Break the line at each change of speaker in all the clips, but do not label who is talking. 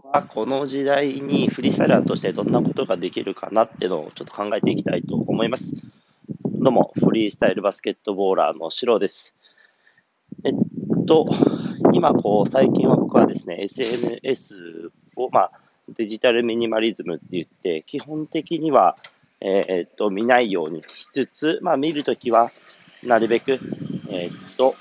今日はこの時代にフリースタイラーとしてどんなことができるかなってのをちょっと考えていきたいと思います。どうも、フリースタイルバスケットボーラーのシロです。えっと、今こう、最近は僕はですね、SNS を、まあ、デジタルミニマリズムって言って、基本的には、えー、っと、見ないようにしつつ、まあ、見るときは、なるべく、えー、っと、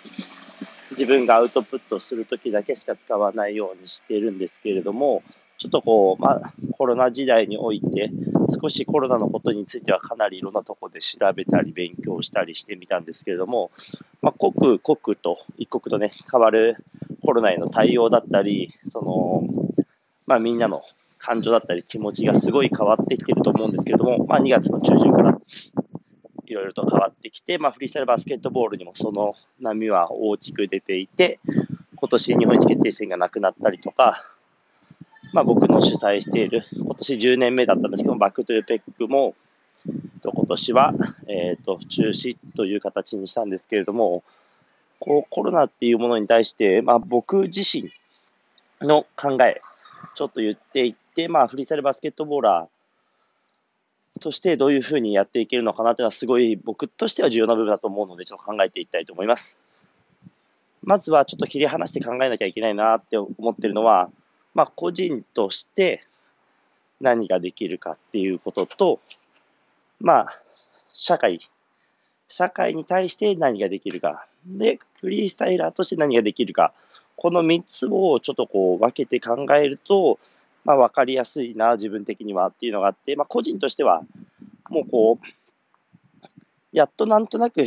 自分がアウトプットするときだけしか使わないようにしているんですけれども、ちょっとこう、まあ、コロナ時代において、少しコロナのことについてはかなりいろんなところで調べたり勉強したりしてみたんですけれども、まあ、刻々と、一刻とね、変わるコロナへの対応だったり、その、まあみんなの感情だったり気持ちがすごい変わってきてると思うんですけれども、まあ2月の中旬からいろいろと変わってきて、まあ、フリースタイルバスケットボールにもその波は大きく出ていて、今年日本一決定戦がなくなったりとか、まあ、僕の主催している、今年10年目だったんですけど、バックトゥーペックも、今年は、えー、と中止という形にしたんですけれども、こうコロナっていうものに対して、まあ、僕自身の考え、ちょっと言っていって、まあ、フリースタイルバスケットボーラー、としてどういうふうにやっていけるのかなというのはすごい僕としては重要な部分だと思うのでちょっと考えていきたいと思います。まずはちょっと切り離して考えなきゃいけないなって思ってるのは、まあ、個人として何ができるかっていうことと、まあ、社会、社会に対して何ができるか、で、フリースタイラーとして何ができるか、この3つをちょっとこう分けて考えると、まあ、分かりやすいな、自分的にはっていうのがあって、まあ、個人としては、もうこう、やっとなんとなく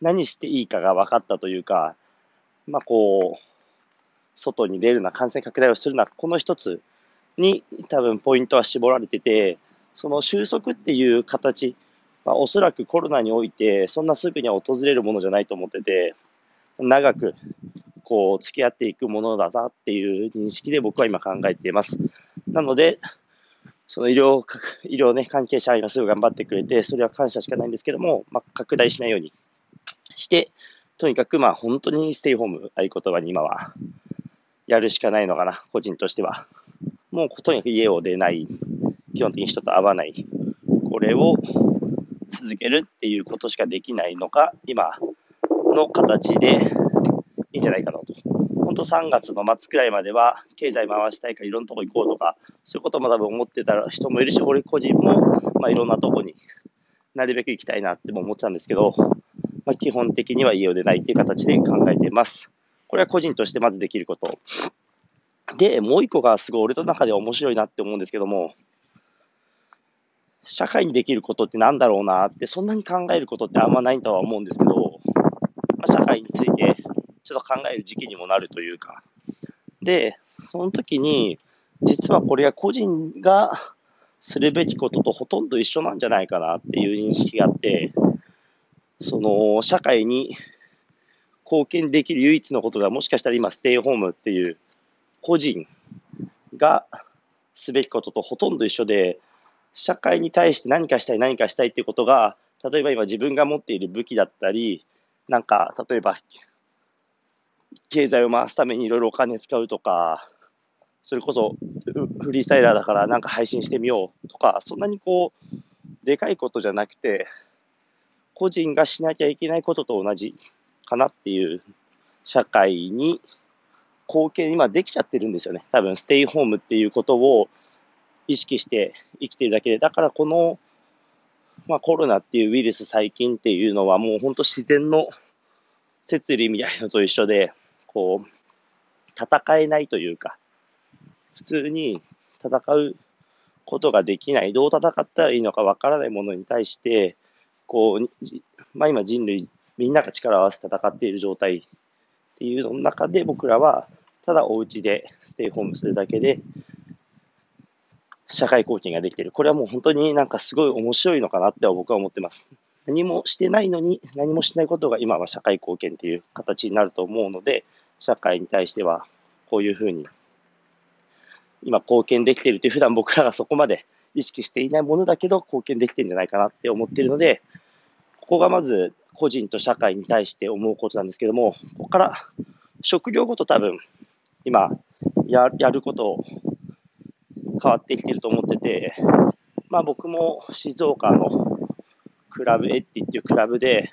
何していいかが分かったというか、まあ、こう、外に出るな、感染拡大をするな、この一つに多分ポイントは絞られてて、その収束っていう形、まあ、おそらくコロナにおいて、そんなすぐには訪れるものじゃないと思ってて、長くこう付き合っていくものだなっていう認識で僕は今考えています。なので、その医療、医療ね、関係者がすごい頑張ってくれて、それは感謝しかないんですけども、まあ、拡大しないようにして、とにかくまあ本当にステイホーム、合言葉に今はやるしかないのかな、個人としては。もうとにかく家を出ない、基本的に人と会わない、これを続けるっていうことしかできないのが、今の形でいいんじゃないかなとと3月の末くらいまでは、経済回したいからいろんなとこ行こうとか、そういうことも多分思ってた人もいるし、俺個人も、まあ、いろんなとこになるべく行きたいなっても思ってたんですけど、まあ、基本的には家を出ないっていう形で考えています。これは個人としてまずできること。で、もう一個がすごい俺の中で面白いなって思うんですけども、社会にできることってなんだろうなって、そんなに考えることってあんまないとは思うんですけど、まあ、社会についてちょっと考える時期にもなるというか。で、その時に、実はこれが個人がするべきこととほとんど一緒なんじゃないかなっていう認識があって、その社会に貢献できる唯一のことがもしかしたら今ステイホームっていう個人がすべきこととほとんど一緒で、社会に対して何かしたい何かしたいっていうことが、例えば今自分が持っている武器だったり、なんか例えば経済を回すためにいろいろお金使うとか、それこそフリースタイラーだからなんか配信してみようとか、そんなにこう、でかいことじゃなくて、個人がしなきゃいけないことと同じかなっていう社会に貢献今できちゃってるんですよね。多分ステイホームっていうことを意識して生きてるだけで。だからこの、まあ、コロナっていうウイルス細菌っていうのはもう本当自然の摂理みたいなのと一緒で、こう、戦えないというか、普通に戦うことができない、どう戦ったらいいのかわからないものに対して、こう、まあ、今人類、みんなが力を合わせて戦っている状態っていうの中で僕らは、ただお家でステイホームするだけで、社会貢献ができている。これはもう本当になんかすごい面白いのかなって僕は思ってます。何もしてないのに、何もしないことが今は社会貢献という形になると思うので、社会に対してはこういうふうに、今貢献できているという、普段僕らがそこまで意識していないものだけど貢献できてるんじゃないかなって思っているので、ここがまず個人と社会に対して思うことなんですけども、ここから職業ごと多分今ややること変わってきてると思ってて、まあ僕も静岡のクラブエッティっていうクラブで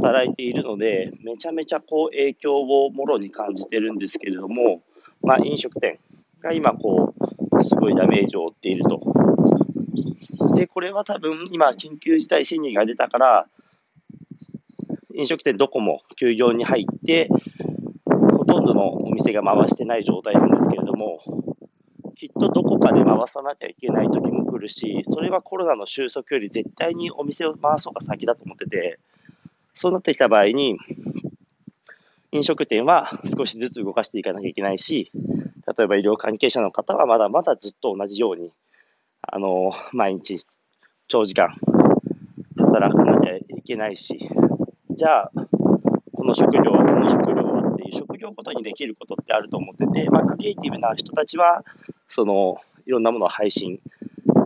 働いているので、めちゃめちゃこう影響をもろに感じてるんですけれども、まあ飲食店が今こう、すごいダメージを負っていると。で、これは多分今緊急事態宣言が出たから、飲食店どこも休業に入って、ほとんどのお店が回してない状態なんですけれども、きっとどこかで回さなきゃいけない時も来るし、それはコロナの収束より絶対にお店を回そうが先だと思ってて、そうなってきた場合に、飲食店は少しずつ動かしていかなきゃいけないし、例えば医療関係者の方はまだまだずっと同じように、あの、毎日長時間働かなきゃいけないし、じゃあ、この職業、この職業はっていう職業ごとにできることってあると思ってて、まあ、クリエイティブな人たちは、その、いろんなものを配信。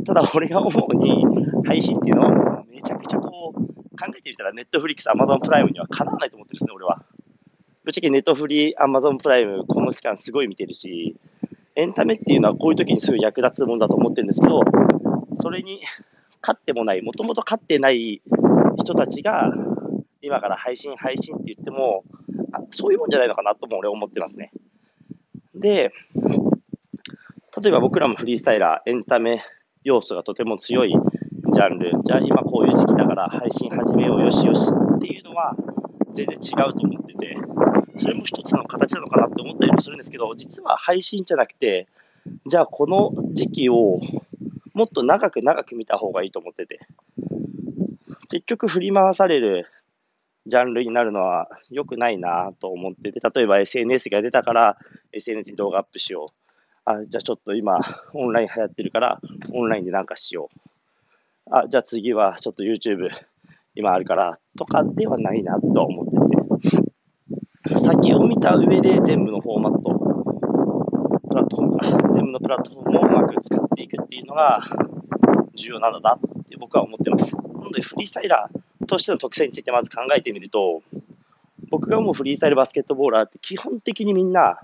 ただ、俺が思うに、配信っていうのは、めちゃくちゃ、考えてみたら、ネットフリックス、アマゾンプライムにはかなわないと思ってるんですね、俺は。ぶっちゃけネットフリー、アマゾンプライム、この期間すごい見てるし、エンタメっていうのはこういう時にすごい役立つものだと思ってるんですけど、それに勝ってもない、もともと勝ってない人たちが、今から配信、配信って言っても、あそういうもんじゃないのかなとも俺思ってますね。で、例えば僕らもフリースタイラー、エンタメ要素がとても強いジャンル、じゃあ今こういう時期だから配信始めようよしよしっていうのは全然違うと思ってて、それも一つの形なのかなって思ったりもするんですけど、実は配信じゃなくて、じゃあこの時期をもっと長く長く見た方がいいと思ってて、結局振り回されるジャンルになるのは良くないなと思ってて、例えば SNS が出たから SNS に動画アップしよう。あ、じゃあちょっと今、オンライン流行ってるから、オンラインでなんかしよう。あ、じゃあ次はちょっと YouTube 今あるから、とかではないなと思ってて。先を見た上で全部のフォーマット、プラットフォームか、全部のプラットフォームをうまく使っていくっていうのが重要なのだって僕は思ってます。なので、フリースタイラーとしての特性についてまず考えてみると、僕が思うフリースタイルバスケットボーラーって基本的にみんな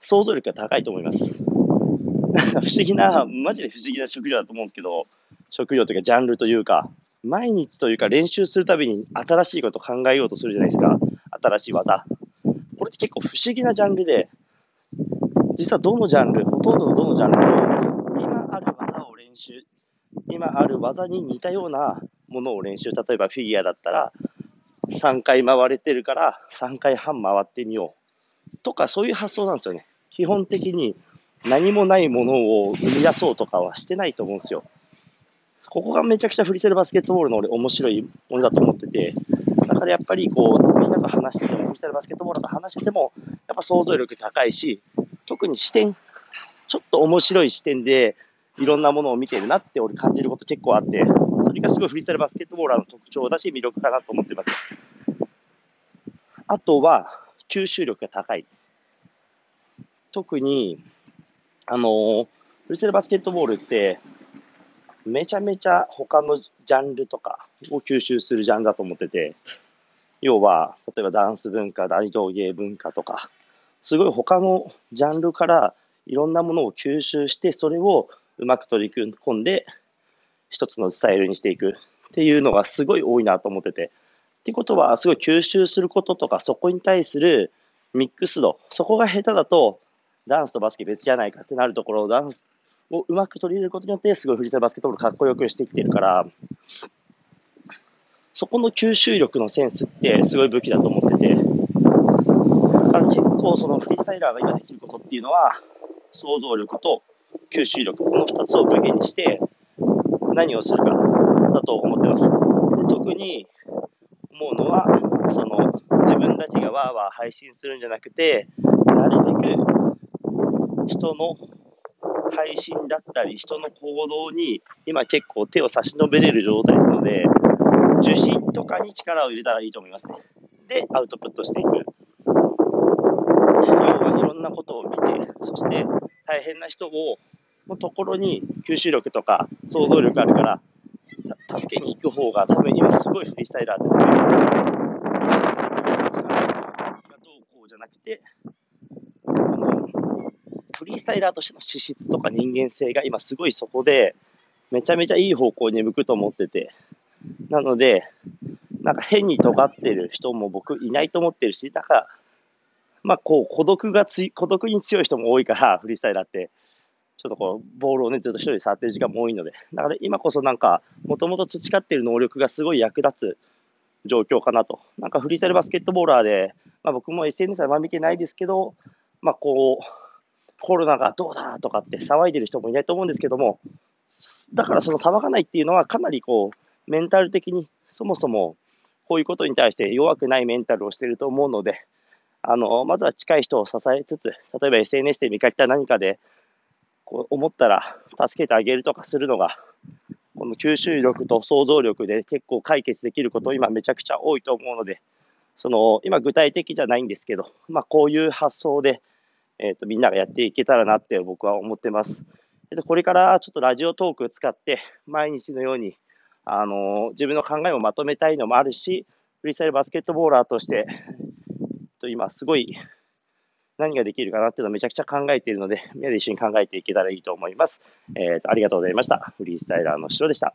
想像力が高いと思います。不思議な、マジで不思議な職業だと思うんですけど、職業というかジャンルというか、毎日というか練習するたびに新しいことを考えようとするじゃないですか。新しい技。これって結構不思議なジャンルで、実はどのジャンル、ほとんどのどのジャンルも、今ある技を練習、今ある技に似たようなものを練習。例えばフィギュアだったら、3回回れてるから3回半回ってみよう。とか、そういう発想なんですよね。基本的に何もないものを生み出そうとかはしてないと思うんですよ。ここがめちゃくちゃフリセルバスケットボールの俺面白いものだと思ってて、だからやっぱりこう、みんなと話してても、フリセルバスケットボールと話してても、やっぱ想像力高いし、特に視点、ちょっと面白い視点でいろんなものを見てるなって俺感じること結構あって、それがすごいフリースタイルバスケットボーラーの特徴だし魅力かなと思ってます。あとは、吸収力が高い。特に、あのー、フリースタイルバスケットボールって、めちゃめちゃ他のジャンルとかを吸収するジャンルだと思ってて、要は、例えばダンス文化、大道芸文化とか、すごい他のジャンルからいろんなものを吸収して、それをうまく取り組んで、一つのスタイルにしていくっていうのがすごい多いなと思ってて。ってことは、すごい吸収することとか、そこに対するミックス度、そこが下手だと、ダンスとバスケ別じゃないかってなるところを、ダンスをうまく取り入れることによって、すごいフリースタイルバスケットボールかっこよくしてきてるから、そこの吸収力のセンスってすごい武器だと思ってて、だから結構そのフリースタイラーが今できることっていうのは、想像力と吸収力、この2つを武器にして何をするかだと思ってます。で特に思うのは、その自分たちがわーわー配信するんじゃなくて、なるべく人の配信だったり、人の行動に今結構手を差し伸べれる状態なので、受信とかに力を入れたらいいと思いますね。で、アウトプットしていく。要はいろんなことを見て、そして大変な人をのところに吸収力とか想像力あるから、助けに行く方が多分今すごいフリースタイラーって強い。がどうこうじゃなくて、リースタイラーとしての資質とか人間性が今すごいそこで、めちゃめちゃいい方向に向くと思ってて、なので、なんか変に尖ってる人も僕いないと思ってるし、だから、まあこう孤独がつ孤独に強い人も多いから、フリースタイラーって、ちょっとこう、ボールをね、ずっと一人で触ってる時間も多いので、だから今こそなんか、もともと培ってる能力がすごい役立つ状況かなと。なんかフリースタイルバスケットボーラーで、まあ僕も SNS はあま見てないですけど、まあこう、コロナがどうだとかって騒いでる人もいないと思うんですけども、だからその騒がないっていうのはかなりこう、メンタル的にそもそもこういうことに対して弱くないメンタルをしてると思うので、あの、まずは近い人を支えつつ、例えば SNS で見かけた何かで、こう思ったら助けてあげるとかするのが、この吸収力と想像力で結構解決できること今めちゃくちゃ多いと思うので、その、今具体的じゃないんですけど、まあこういう発想で、えっ、ー、と、みんながやっていけたらなって僕は思ってます。えっ、と、これからちょっとラジオトークを使って毎日のように、あの自分の考えをまとめたいのもあるし、フリースタイルバスケットボーラーとして、と今すごい何ができるかなっていうのをめちゃくちゃ考えているので、みんなで一緒に考えていけたらいいと思います。えっ、ー、と、ありがとうございました。フリースタイラーの城でした。